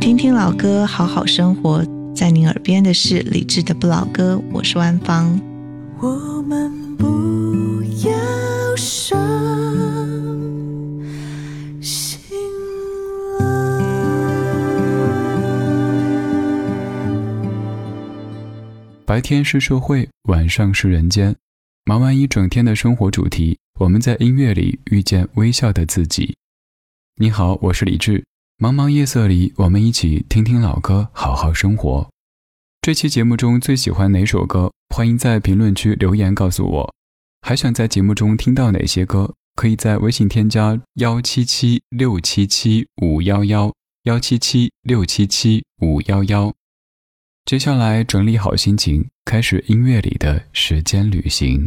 听听老歌，好好生活。在您耳边的是理智的不老歌，我是万芳。我们不要伤心了。白天是社会，晚上是人间。忙完一整天的生活主题，我们在音乐里遇见微笑的自己。你好，我是李志。茫茫夜色里，我们一起听听老歌，好好生活。这期节目中最喜欢哪首歌？欢迎在评论区留言告诉我。还想在节目中听到哪些歌？可以在微信添加幺七七六七七五幺幺幺七七六七七五幺幺。接下来整理好心情，开始音乐里的时间旅行。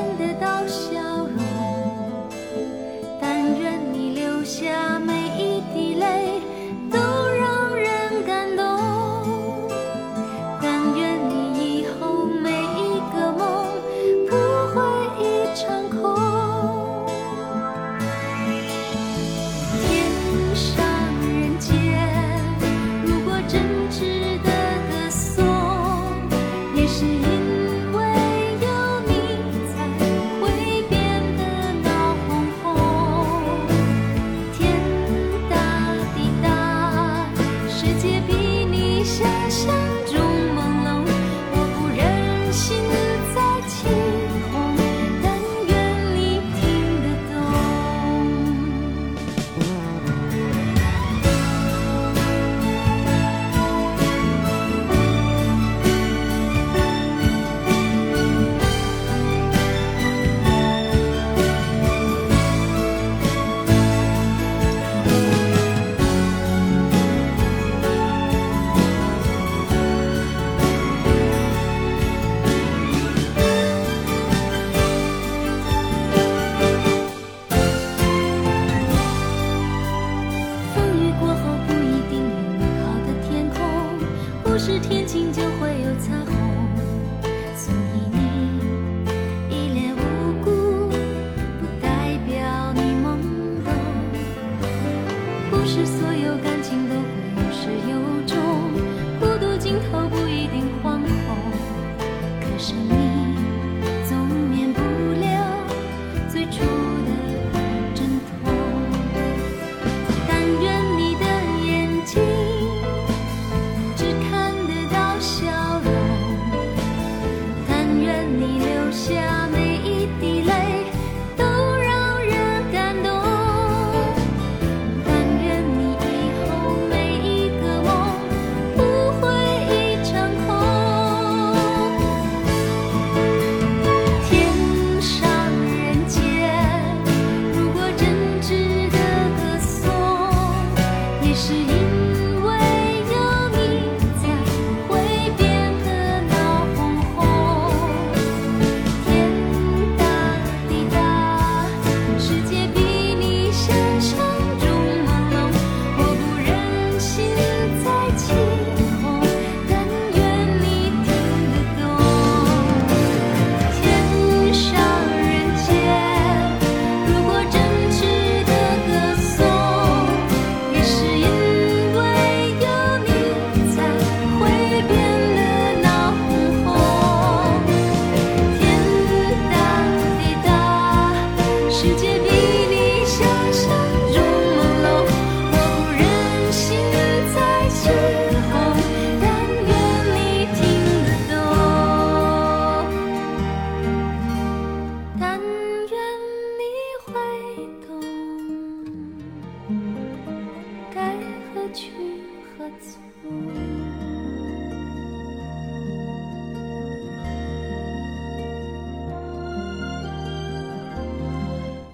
看得到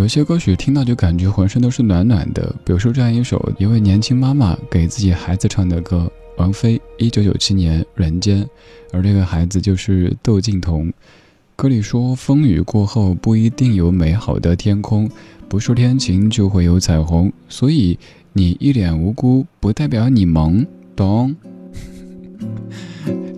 有些歌曲听到就感觉浑身都是暖暖的，比如说这样一首一位年轻妈妈给自己孩子唱的歌，王菲一九九七年《人间》，而这个孩子就是窦靖童。歌里说：“风雨过后不一定有美好的天空，不是天晴就会有彩虹，所以你一脸无辜不代表你萌，懂？”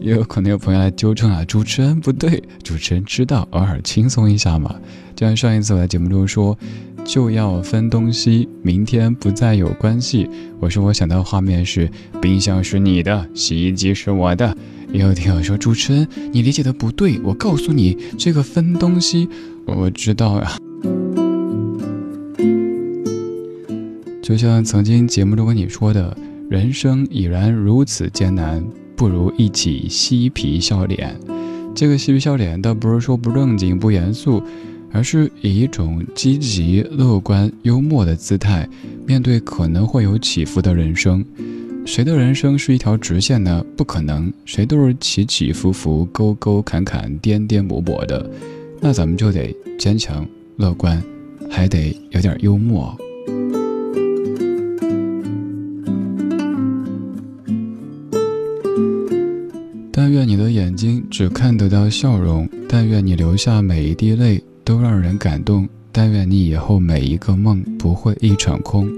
也有可能有朋友来纠正啊，主持人不对，主持人知道，偶尔轻松一下嘛。就像上一次我在节目中说，就要分东西，明天不再有关系。我说我想到画面是，冰箱是你的，洗衣机是我的。也有听友说，主持人你理解的不对，我告诉你，这个分东西，我知道呀。就像曾经节目中跟你说的，人生已然如此艰难。不如一起嬉皮笑脸，这个嬉皮笑脸倒不是说不正经不严肃，而是以一种积极乐观、幽默的姿态面对可能会有起伏的人生。谁的人生是一条直线呢？不可能，谁都是起起伏伏、沟沟坎坎、颠颠簸簸的。那咱们就得坚强乐观，还得有点幽默。只看得到笑容，但愿你流下每一滴泪都让人感动，但愿你以后每一个梦不会一场空。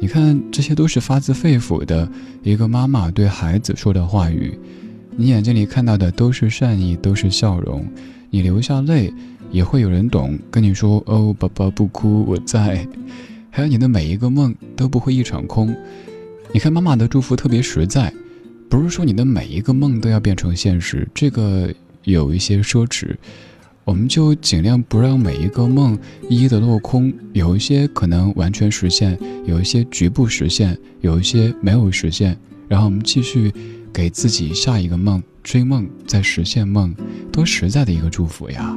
你看，这些都是发自肺腑的一个妈妈对孩子说的话语。你眼睛里看到的都是善意，都是笑容。你流下泪，也会有人懂，跟你说：“哦，宝宝不哭，我在。”还有你的每一个梦都不会一场空。你看，妈妈的祝福特别实在。不是说你的每一个梦都要变成现实，这个有一些奢侈，我们就尽量不让每一个梦一一的落空。有一些可能完全实现，有一些局部实现，有一些没有实现。然后我们继续给自己下一个梦，追梦再实现梦，多实在的一个祝福呀！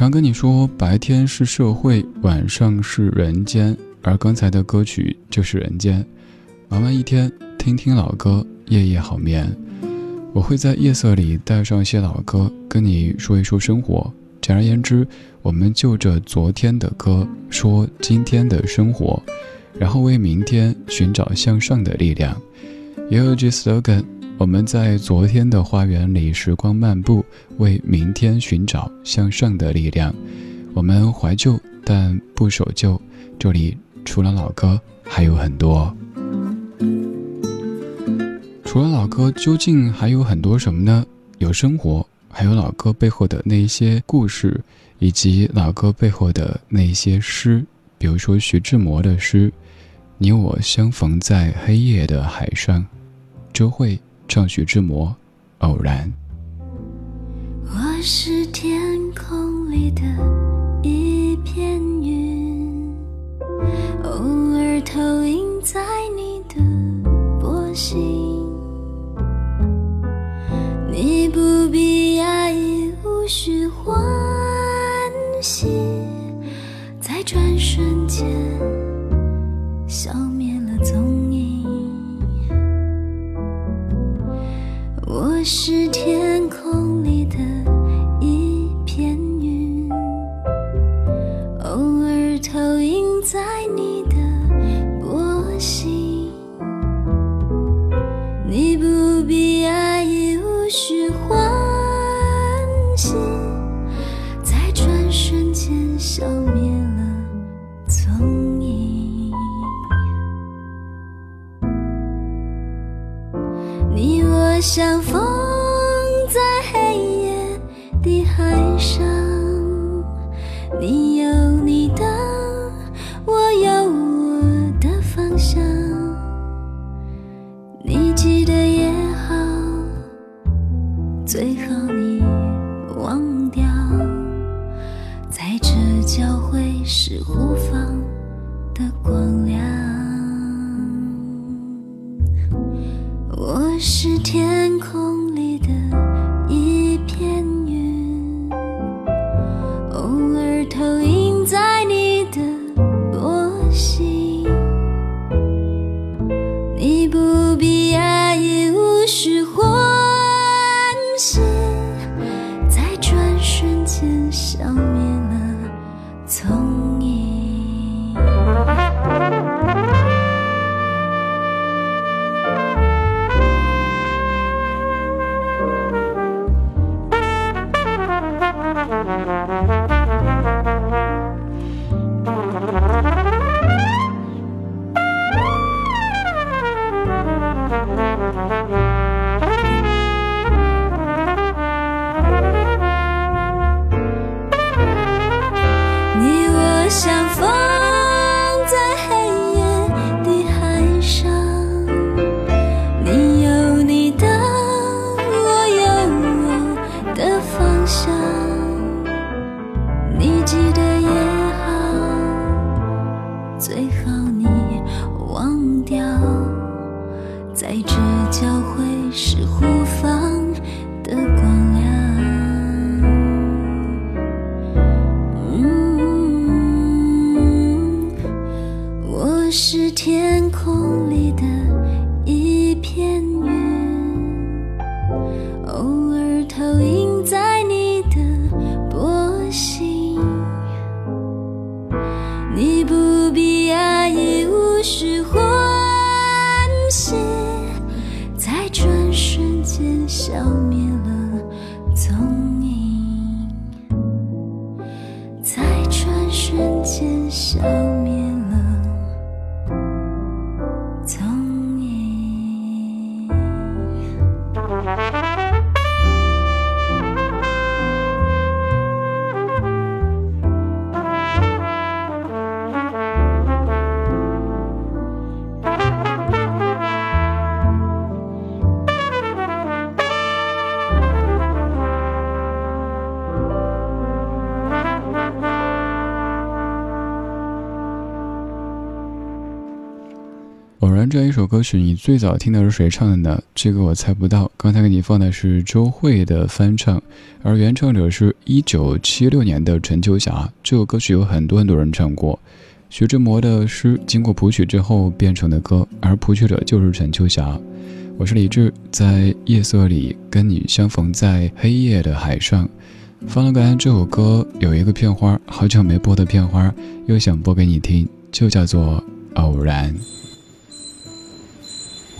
常跟你说，白天是社会，晚上是人间，而刚才的歌曲就是人间。忙完一天，听听老歌，夜夜好眠。我会在夜色里带上一些老歌，跟你说一说生活。简而言之，我们就着昨天的歌说今天的生活，然后为明天寻找向上的力量。也有句 slogan。我们在昨天的花园里时光漫步，为明天寻找向上的力量。我们怀旧，但不守旧。这里除了老歌，还有很多。除了老歌，究竟还有很多什么呢？有生活，还有老歌背后的那一些故事，以及老歌背后的那一些诗。比如说徐志摩的诗：“你我相逢在黑夜的海上。”周慧。唱徐志摩，偶然。我是天空里的一片云，偶尔投影在你的波心。你不必压抑，无需欢喜，在转瞬间我是交汇是互放的光亮。我是天空是天空里的一片歌曲，你最早听的是谁唱的呢？这个我猜不到。刚才给你放的是周蕙的翻唱，而原唱者是一九七六年的陈秋霞。这首歌曲有很多很多人唱过。徐志摩的诗经过谱曲之后变成的歌，而谱曲者就是陈秋霞。我是李志，在夜色里跟你相逢在黑夜的海上。放了个这首歌有一个片花，好久没播的片花，又想播给你听，就叫做偶然。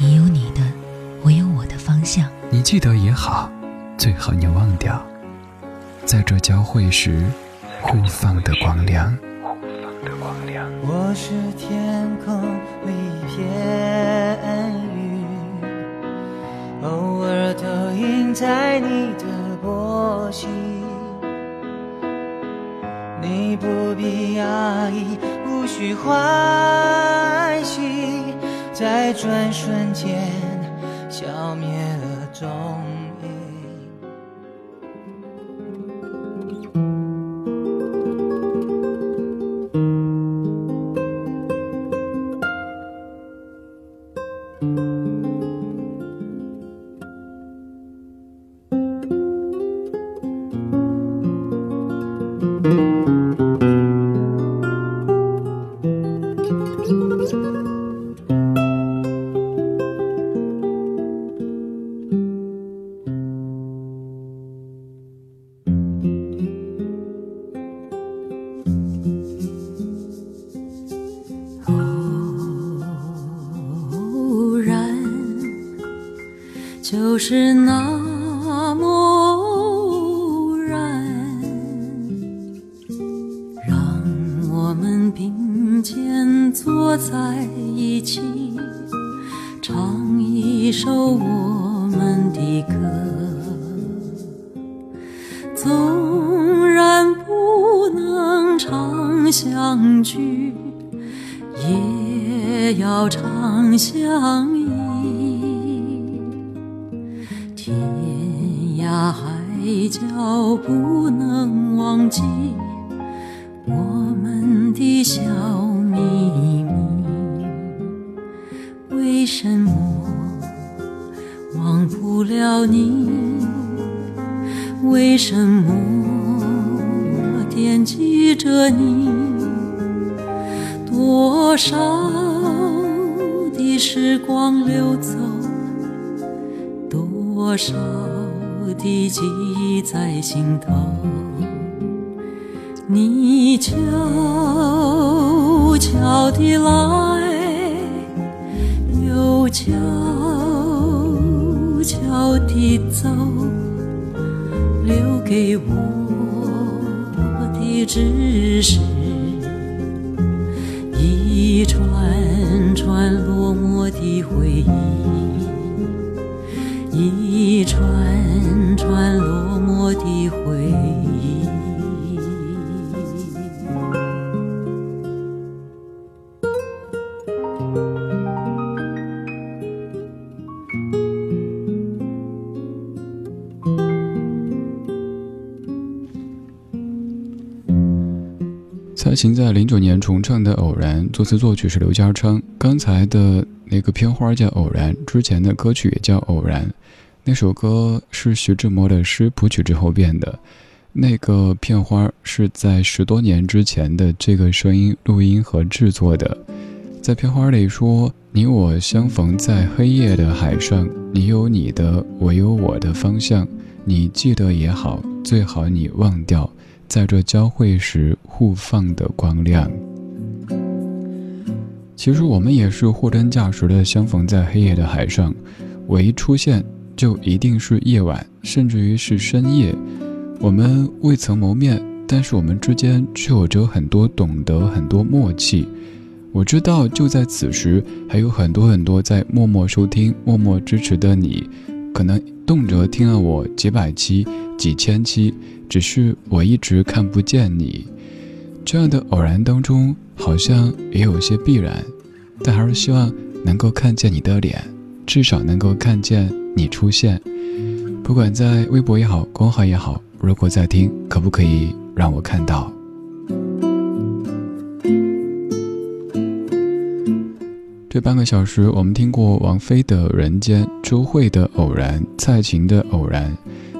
你有你的，我有我的方向。你记得也好，最好你忘掉，在这交汇时互放的光亮。我是天空里一片云，偶尔投影在你的波心。你不必压抑，无需欢喜，在转瞬间消灭了踪是那小秘密，为什么忘不了你？为什么惦记着你？多少的时光流走，多少。的记忆在心头，你悄悄悄地来，又悄悄地走，留给我的只是一串串落寞的回忆，一串。串落寞的回忆。琴在零九年重唱的《偶然》，作词作曲是刘家昌。刚才的那个片花叫《偶然》，之前的歌曲也叫《偶然》。那首歌是徐志摩的诗谱曲之后变的，那个片花是在十多年之前的这个声音录音和制作的。在片花里说：“你我相逢在黑夜的海上，你有你的，我有我的方向。你记得也好，最好你忘掉，在这交汇时互放的光亮。”其实我们也是货真价实的相逢在黑夜的海上，我一出现。就一定是夜晚，甚至于是深夜。我们未曾谋面，但是我们之间却有着很多懂得，很多默契。我知道，就在此时，还有很多很多在默默收听、默默支持的你，可能动辄听了我几百期、几千期，只是我一直看不见你。这样的偶然当中，好像也有些必然，但还是希望能够看见你的脸，至少能够看见。你出现，不管在微博也好，公号也好，如果在听，可不可以让我看到？这半个小时，我们听过王菲的《人间》，周蕙的《偶然》，蔡琴的《偶然》。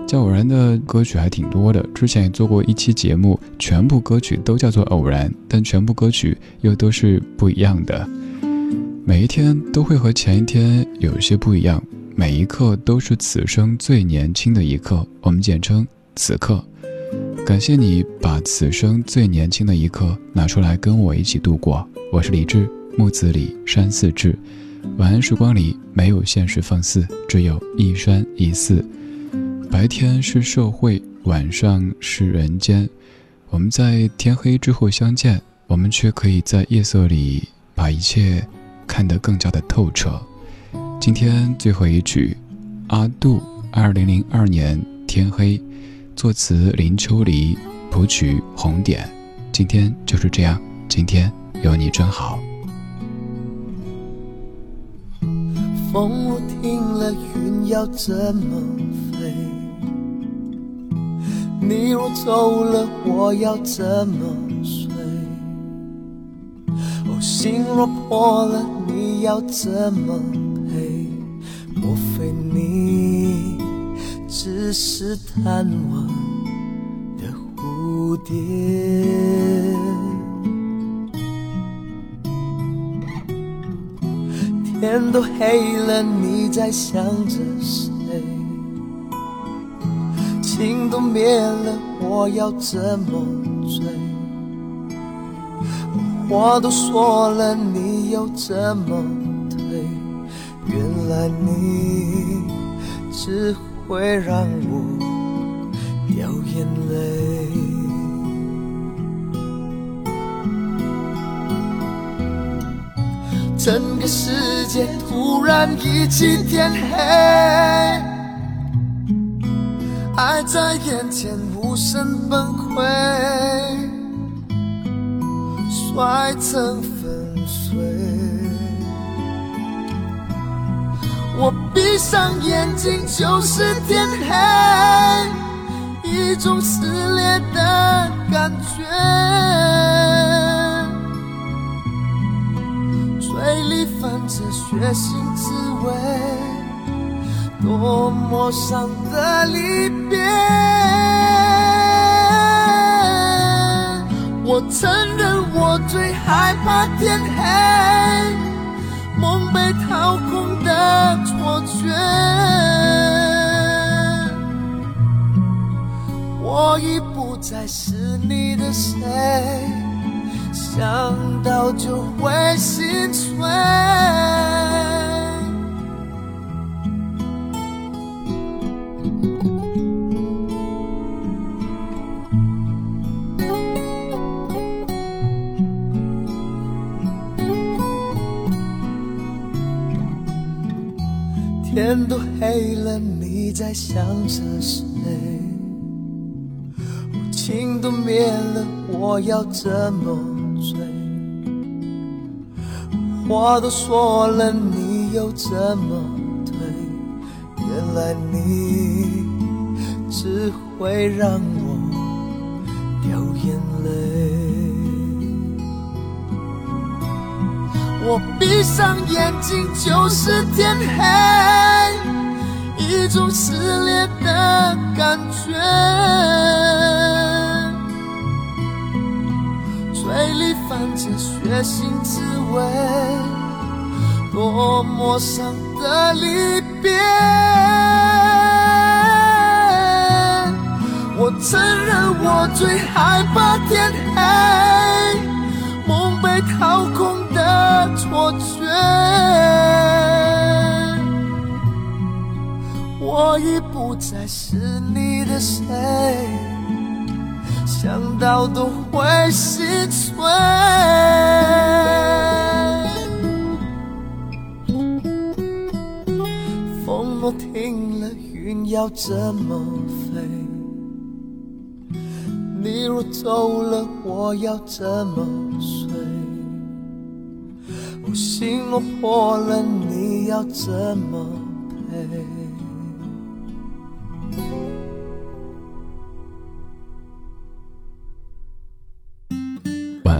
叫偶然的歌曲还挺多的，之前也做过一期节目，全部歌曲都叫做偶然，但全部歌曲又都是不一样的。每一天都会和前一天有一些不一样。每一刻都是此生最年轻的一刻，我们简称此刻。感谢你把此生最年轻的一刻拿出来跟我一起度过。我是李志，木子李，山寺志。晚安时光里没有现实放肆，只有一山一寺。白天是社会，晚上是人间。我们在天黑之后相见，我们却可以在夜色里把一切看得更加的透彻。今天最后一曲，阿杜，二零零二年天黑，作词林秋离，谱曲红点。今天就是这样，今天有你真好。风我停了，云要怎么飞？你若走了，我要怎么睡？哦，心若破了，你要怎么赔？莫非你只是贪玩的蝴蝶？天都黑了，你在想着谁？情都灭了，我要怎么追？我话都说了，你又怎么退？原来你只会让我掉眼泪。整个世界突然一起天黑，爱在眼前无声崩溃，摔成粉碎。我闭上眼睛就是天黑，一种撕裂的感觉。嘴里泛着血腥滋味，多么伤的离别。我承认我最害怕天黑，梦被掏空的错觉。我已不再是你的谁。想到就会心碎。天都黑了，你在想着谁？情都灭了，我要怎么？话都说了，你又怎么退？原来你只会让我掉眼泪。我闭上眼睛就是天黑，一种撕裂的感觉。看着血腥滋味，多么伤的离别。我承认我最害怕天黑，梦被掏空的错觉。我已不再是你的谁。想到都会心碎。风若停了，云要怎么飞？你若走了，我要怎么睡？我心若破了，你要怎么陪？